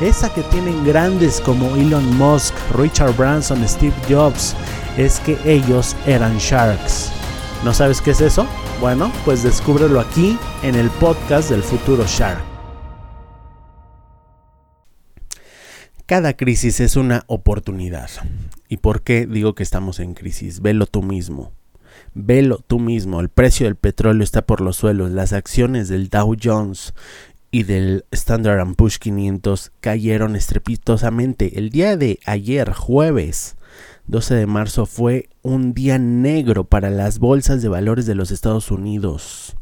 esa que tienen grandes como Elon Musk, Richard Branson, Steve Jobs, es que ellos eran sharks. ¿No sabes qué es eso? Bueno, pues descúbrelo aquí en el podcast del futuro Shark. Cada crisis es una oportunidad. ¿Y por qué digo que estamos en crisis? Velo tú mismo. Velo tú mismo. El precio del petróleo está por los suelos. Las acciones del Dow Jones y del Standard Push 500 cayeron estrepitosamente. El día de ayer, jueves 12 de marzo, fue un día negro para las bolsas de valores de los Estados Unidos.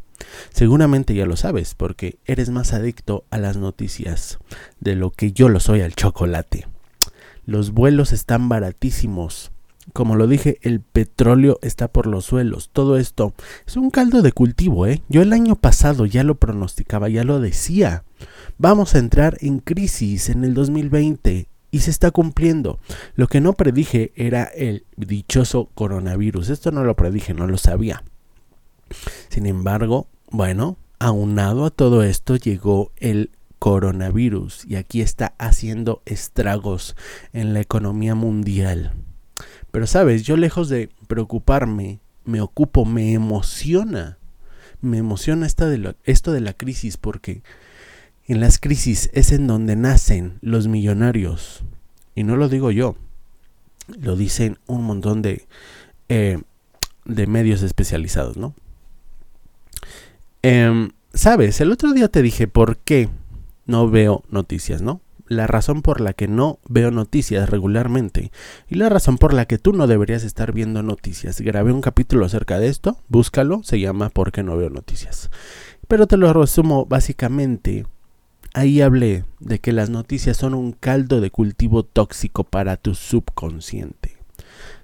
Seguramente ya lo sabes porque eres más adicto a las noticias de lo que yo lo soy al chocolate. Los vuelos están baratísimos. Como lo dije, el petróleo está por los suelos. Todo esto es un caldo de cultivo, ¿eh? Yo el año pasado ya lo pronosticaba, ya lo decía. Vamos a entrar en crisis en el 2020 y se está cumpliendo. Lo que no predije era el dichoso coronavirus. Esto no lo predije, no lo sabía. Sin embargo, bueno, aunado a todo esto llegó el coronavirus y aquí está haciendo estragos en la economía mundial. Pero sabes, yo lejos de preocuparme, me ocupo, me emociona. Me emociona esta de esto de la crisis porque en las crisis es en donde nacen los millonarios. Y no lo digo yo, lo dicen un montón de, eh, de medios especializados, ¿no? Em, Sabes, el otro día te dije por qué no veo noticias, ¿no? La razón por la que no veo noticias regularmente y la razón por la que tú no deberías estar viendo noticias. Grabé un capítulo acerca de esto, búscalo, se llama ¿Por qué no veo noticias? Pero te lo resumo básicamente. Ahí hablé de que las noticias son un caldo de cultivo tóxico para tu subconsciente.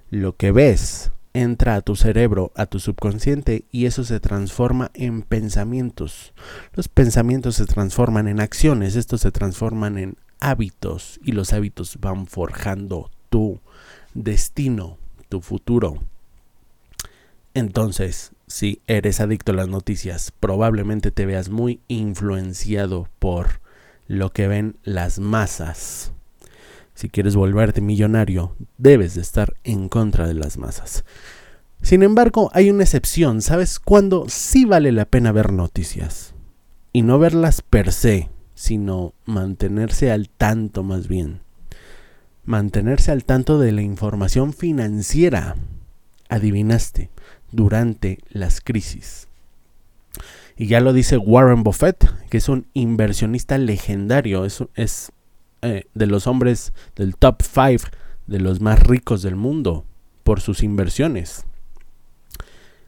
Lo que ves entra a tu cerebro, a tu subconsciente, y eso se transforma en pensamientos. Los pensamientos se transforman en acciones, estos se transforman en hábitos y los hábitos van forjando tu destino, tu futuro. Entonces, si eres adicto a las noticias, probablemente te veas muy influenciado por lo que ven las masas. Si quieres volverte millonario, debes de estar en contra de las masas. Sin embargo, hay una excepción. ¿Sabes cuándo sí vale la pena ver noticias? Y no verlas per se, sino mantenerse al tanto más bien. Mantenerse al tanto de la información financiera. Adivinaste, durante las crisis. Y ya lo dice Warren Buffett, que es un inversionista legendario, es, es eh, de los hombres del top 5 de los más ricos del mundo por sus inversiones.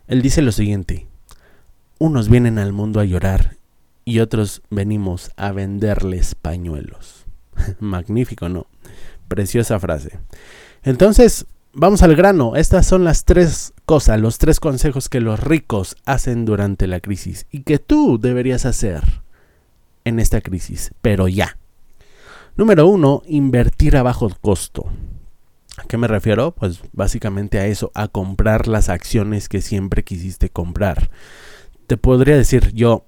Él dice lo siguiente, unos vienen al mundo a llorar y otros venimos a venderles pañuelos. Magnífico, ¿no? Preciosa frase. Entonces, vamos al grano. Estas son las tres cosas, los tres consejos que los ricos hacen durante la crisis y que tú deberías hacer en esta crisis, pero ya. Número uno, invertir a bajo costo. ¿A qué me refiero? Pues básicamente a eso, a comprar las acciones que siempre quisiste comprar. Te podría decir yo,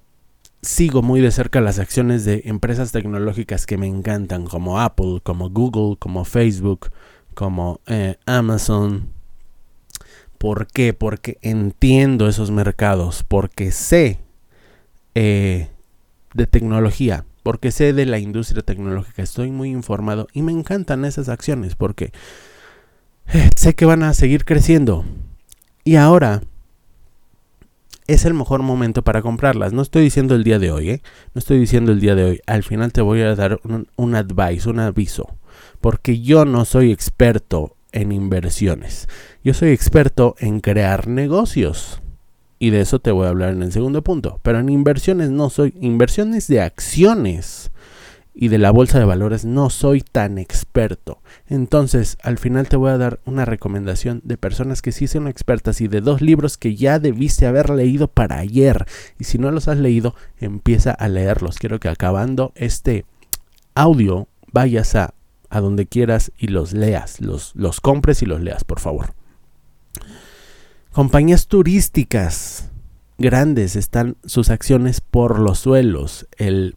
sigo muy de cerca las acciones de empresas tecnológicas que me encantan, como Apple, como Google, como Facebook, como eh, Amazon. ¿Por qué? Porque entiendo esos mercados, porque sé eh, de tecnología, porque sé de la industria tecnológica, estoy muy informado y me encantan esas acciones porque eh, sé que van a seguir creciendo. Y ahora es el mejor momento para comprarlas. No estoy diciendo el día de hoy, ¿eh? No estoy diciendo el día de hoy. Al final te voy a dar un, un advice, un aviso. Porque yo no soy experto en inversiones. Yo soy experto en crear negocios. Y de eso te voy a hablar en el segundo punto. Pero en inversiones no soy. Inversiones de acciones y de la bolsa de valores no soy tan experto. Entonces, al final te voy a dar una recomendación de personas que sí son expertas y de dos libros que ya debiste haber leído para ayer. Y si no los has leído, empieza a leerlos. Quiero que acabando este audio vayas a, a donde quieras y los leas, los, los compres y los leas, por favor. Compañías turísticas grandes están sus acciones por los suelos. El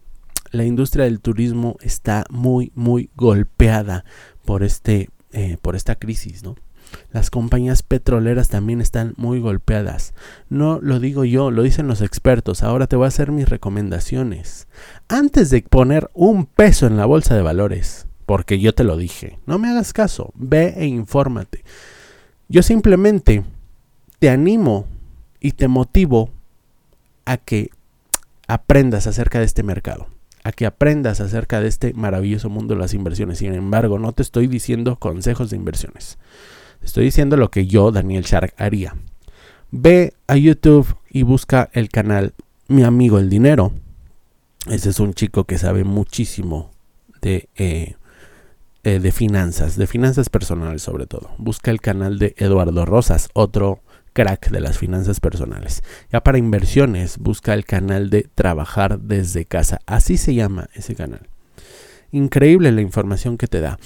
la industria del turismo está muy, muy golpeada por, este, eh, por esta crisis, ¿no? Las compañías petroleras también están muy golpeadas. No lo digo yo, lo dicen los expertos. Ahora te voy a hacer mis recomendaciones. Antes de poner un peso en la bolsa de valores, porque yo te lo dije, no me hagas caso, ve e infórmate. Yo simplemente te animo y te motivo a que aprendas acerca de este mercado a que aprendas acerca de este maravilloso mundo de las inversiones. Sin embargo, no te estoy diciendo consejos de inversiones. estoy diciendo lo que yo, Daniel Shark, haría. Ve a YouTube y busca el canal Mi amigo el dinero. Ese es un chico que sabe muchísimo de, eh, eh, de finanzas, de finanzas personales sobre todo. Busca el canal de Eduardo Rosas, otro crack de las finanzas personales. Ya para inversiones, busca el canal de Trabajar desde casa. Así se llama ese canal. Increíble la información que te da.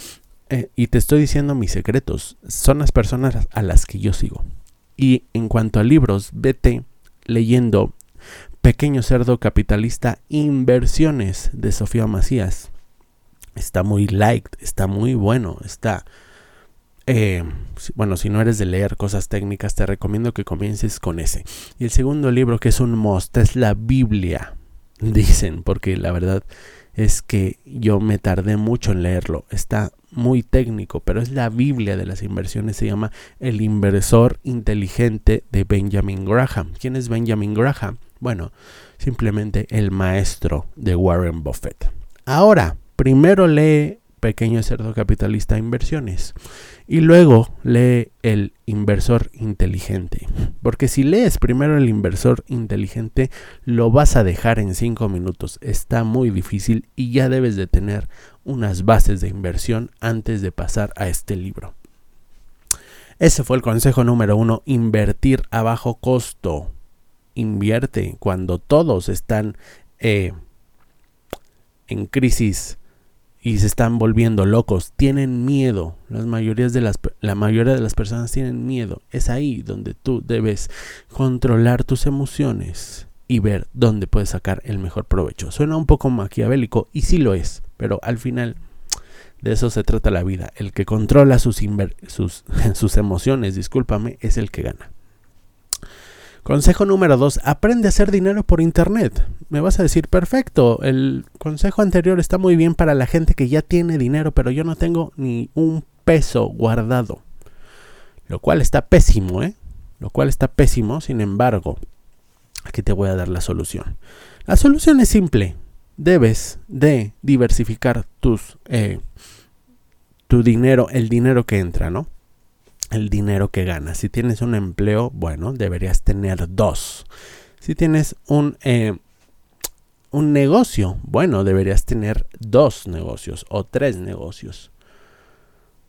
Eh, y te estoy diciendo mis secretos. Son las personas a las que yo sigo. Y en cuanto a libros, vete leyendo Pequeño Cerdo Capitalista Inversiones de Sofía Macías. Está muy liked, está muy bueno, está eh, bueno, si no eres de leer cosas técnicas, te recomiendo que comiences con ese. Y el segundo libro, que es un must, es la Biblia, dicen, porque la verdad es que yo me tardé mucho en leerlo. Está muy técnico, pero es la Biblia de las inversiones. Se llama El inversor inteligente de Benjamin Graham. ¿Quién es Benjamin Graham? Bueno, simplemente el maestro de Warren Buffett. Ahora, primero lee Pequeño Cerdo Capitalista Inversiones y luego lee el inversor inteligente. Porque si lees primero el inversor inteligente, lo vas a dejar en 5 minutos. Está muy difícil y ya debes de tener unas bases de inversión antes de pasar a este libro. Ese fue el consejo número uno, invertir a bajo costo. Invierte cuando todos están eh, en crisis y se están volviendo locos, tienen miedo. Las mayorías de las, la mayoría de las personas tienen miedo. Es ahí donde tú debes controlar tus emociones y ver dónde puedes sacar el mejor provecho. Suena un poco maquiavélico y sí lo es, pero al final de eso se trata la vida. El que controla sus, sus, sus emociones, discúlpame, es el que gana. Consejo número 2. Aprende a hacer dinero por Internet. Me vas a decir, perfecto, el consejo anterior está muy bien para la gente que ya tiene dinero, pero yo no tengo ni un peso guardado. Lo cual está pésimo, ¿eh? Lo cual está pésimo, sin embargo, aquí te voy a dar la solución. La solución es simple. Debes de diversificar tus, eh, tu dinero, el dinero que entra, ¿no? El dinero que ganas. Si tienes un empleo, bueno, deberías tener dos. Si tienes un, eh, un negocio, bueno, deberías tener dos negocios o tres negocios.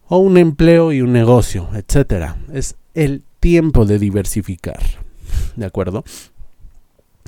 O un empleo y un negocio, etcétera. Es el tiempo de diversificar. ¿De acuerdo?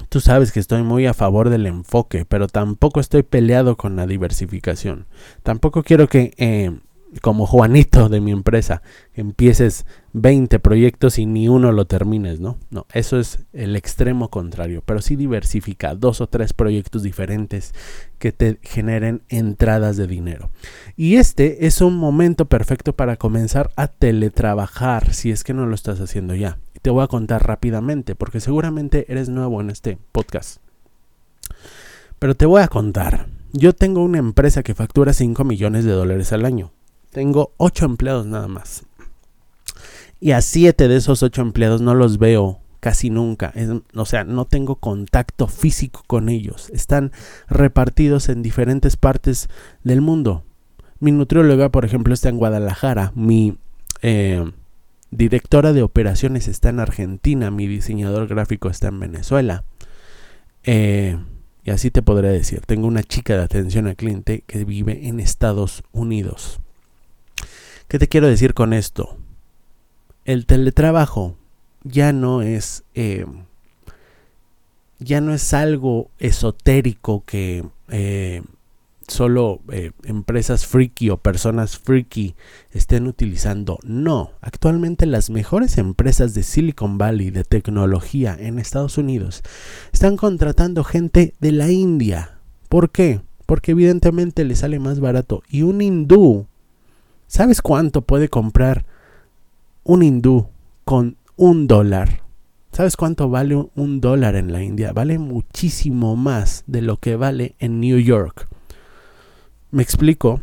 Tú sabes que estoy muy a favor del enfoque, pero tampoco estoy peleado con la diversificación. Tampoco quiero que eh, como Juanito de mi empresa, empieces 20 proyectos y ni uno lo termines, ¿no? No, eso es el extremo contrario, pero sí diversifica dos o tres proyectos diferentes que te generen entradas de dinero. Y este es un momento perfecto para comenzar a teletrabajar si es que no lo estás haciendo ya. Te voy a contar rápidamente porque seguramente eres nuevo en este podcast. Pero te voy a contar yo tengo una empresa que factura 5 millones de dólares al año. Tengo 8 empleados nada más. Y a 7 de esos 8 empleados no los veo casi nunca. o sea, no tengo contacto físico con ellos. Están repartidos en diferentes partes del mundo. Mi nutrióloga, por ejemplo, está en Guadalajara. Mi eh, directora de operaciones está en Argentina. Mi diseñador gráfico está en Venezuela. Eh, y así te podré decir. Tengo una chica de atención al cliente que vive en Estados Unidos. ¿Qué te quiero decir con esto? El teletrabajo ya no es eh, ya no es algo esotérico que eh, solo eh, empresas freaky o personas freaky estén utilizando. No, actualmente las mejores empresas de Silicon Valley de tecnología en Estados Unidos están contratando gente de la India. ¿Por qué? Porque evidentemente le sale más barato. Y un hindú, ¿sabes cuánto puede comprar un hindú con un dólar. ¿Sabes cuánto vale un dólar en la India? Vale muchísimo más de lo que vale en New York. Me explico.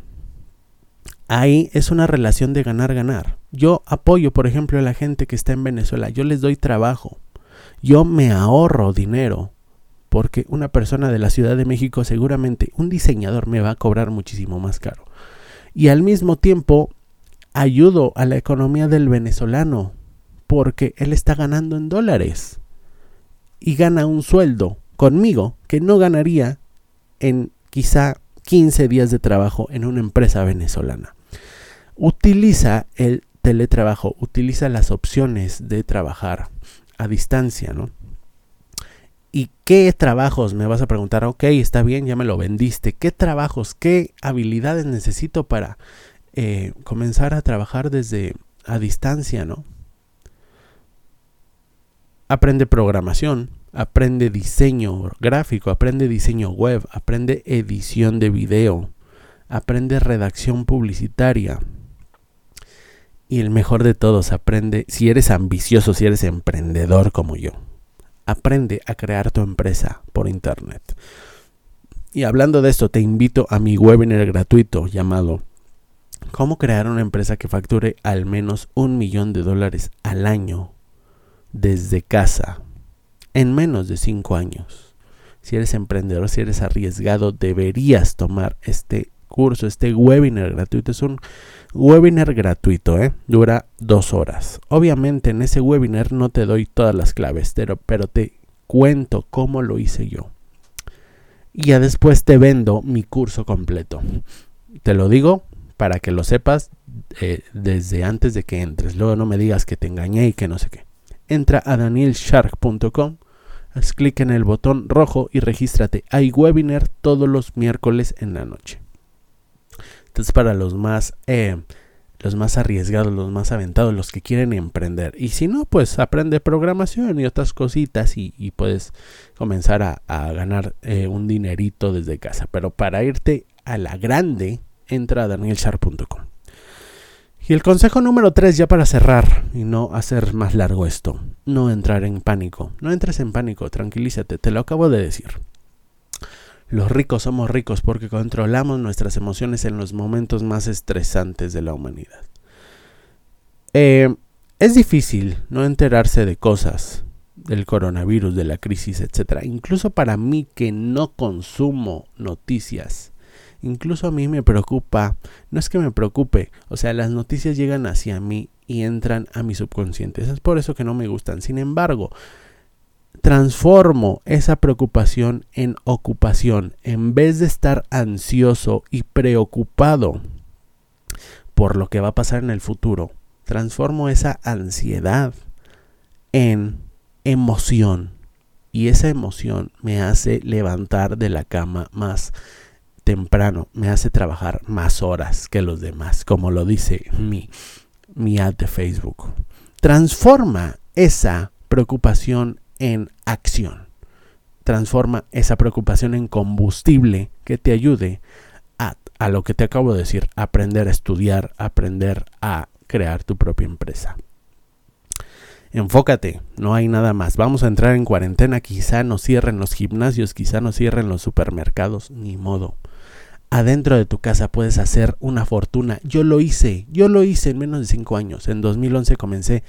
Ahí es una relación de ganar-ganar. Yo apoyo, por ejemplo, a la gente que está en Venezuela. Yo les doy trabajo. Yo me ahorro dinero. Porque una persona de la Ciudad de México seguramente, un diseñador me va a cobrar muchísimo más caro. Y al mismo tiempo ayudo a la economía del venezolano porque él está ganando en dólares y gana un sueldo conmigo que no ganaría en quizá 15 días de trabajo en una empresa venezolana. Utiliza el teletrabajo, utiliza las opciones de trabajar a distancia, ¿no? ¿Y qué trabajos? Me vas a preguntar, ok, está bien, ya me lo vendiste. ¿Qué trabajos, qué habilidades necesito para eh, comenzar a trabajar desde a distancia, ¿no? aprende programación, aprende diseño gráfico, aprende diseño web, aprende edición de video, aprende redacción publicitaria. Y el mejor de todos, aprende, si eres ambicioso, si eres emprendedor como yo, aprende a crear tu empresa por internet. Y hablando de esto, te invito a mi webinar gratuito llamado ¿Cómo crear una empresa que facture al menos un millón de dólares al año desde casa en menos de 5 años. Si eres emprendedor, si eres arriesgado, deberías tomar este curso, este webinar gratuito. Es un webinar gratuito, ¿eh? dura dos horas. Obviamente en ese webinar no te doy todas las claves, pero, pero te cuento cómo lo hice yo. Y ya después te vendo mi curso completo. Te lo digo para que lo sepas eh, desde antes de que entres. Luego no me digas que te engañé y que no sé qué entra a danielshark.com, haz clic en el botón rojo y regístrate. Hay webinar todos los miércoles en la noche. Entonces para los más, eh, los más arriesgados, los más aventados, los que quieren emprender. Y si no, pues aprende programación y otras cositas y, puedes comenzar a, ganar eh, un dinerito desde casa. Pero para irte a la grande, entra a danielshark.com. Y el consejo número 3, ya para cerrar y no hacer más largo esto, no entrar en pánico. No entres en pánico, tranquilízate, te lo acabo de decir. Los ricos somos ricos porque controlamos nuestras emociones en los momentos más estresantes de la humanidad. Eh, es difícil no enterarse de cosas del coronavirus, de la crisis, etc. Incluso para mí que no consumo noticias incluso a mí me preocupa, no es que me preocupe, o sea, las noticias llegan hacia mí y entran a mi subconsciente. Es por eso que no me gustan. Sin embargo, transformo esa preocupación en ocupación. En vez de estar ansioso y preocupado por lo que va a pasar en el futuro, transformo esa ansiedad en emoción. Y esa emoción me hace levantar de la cama más temprano me hace trabajar más horas que los demás, como lo dice mi, mi ad de Facebook. Transforma esa preocupación en acción. Transforma esa preocupación en combustible que te ayude a, lo que te acabo de decir, aprender a estudiar, aprender a crear tu propia empresa. Enfócate, no hay nada más. Vamos a entrar en cuarentena, quizá nos cierren los gimnasios, quizá nos cierren los supermercados, ni modo adentro de tu casa puedes hacer una fortuna. Yo lo hice, yo lo hice en menos de 5 años. En 2011 comencé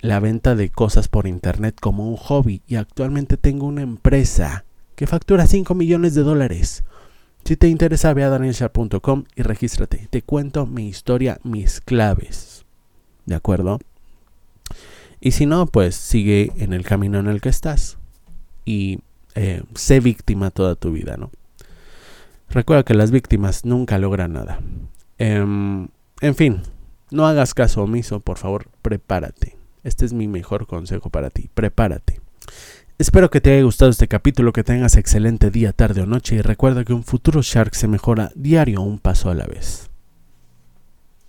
la venta de cosas por internet como un hobby y actualmente tengo una empresa que factura 5 millones de dólares. Si te interesa, ve a danielsharp.com y regístrate. Te cuento mi historia, mis claves. ¿De acuerdo? Y si no, pues sigue en el camino en el que estás y eh, sé víctima toda tu vida, ¿no? Recuerda que las víctimas nunca logran nada. Em, en fin, no hagas caso omiso, por favor, prepárate. Este es mi mejor consejo para ti, prepárate. Espero que te haya gustado este capítulo, que tengas excelente día, tarde o noche y recuerda que un futuro Shark se mejora diario un paso a la vez.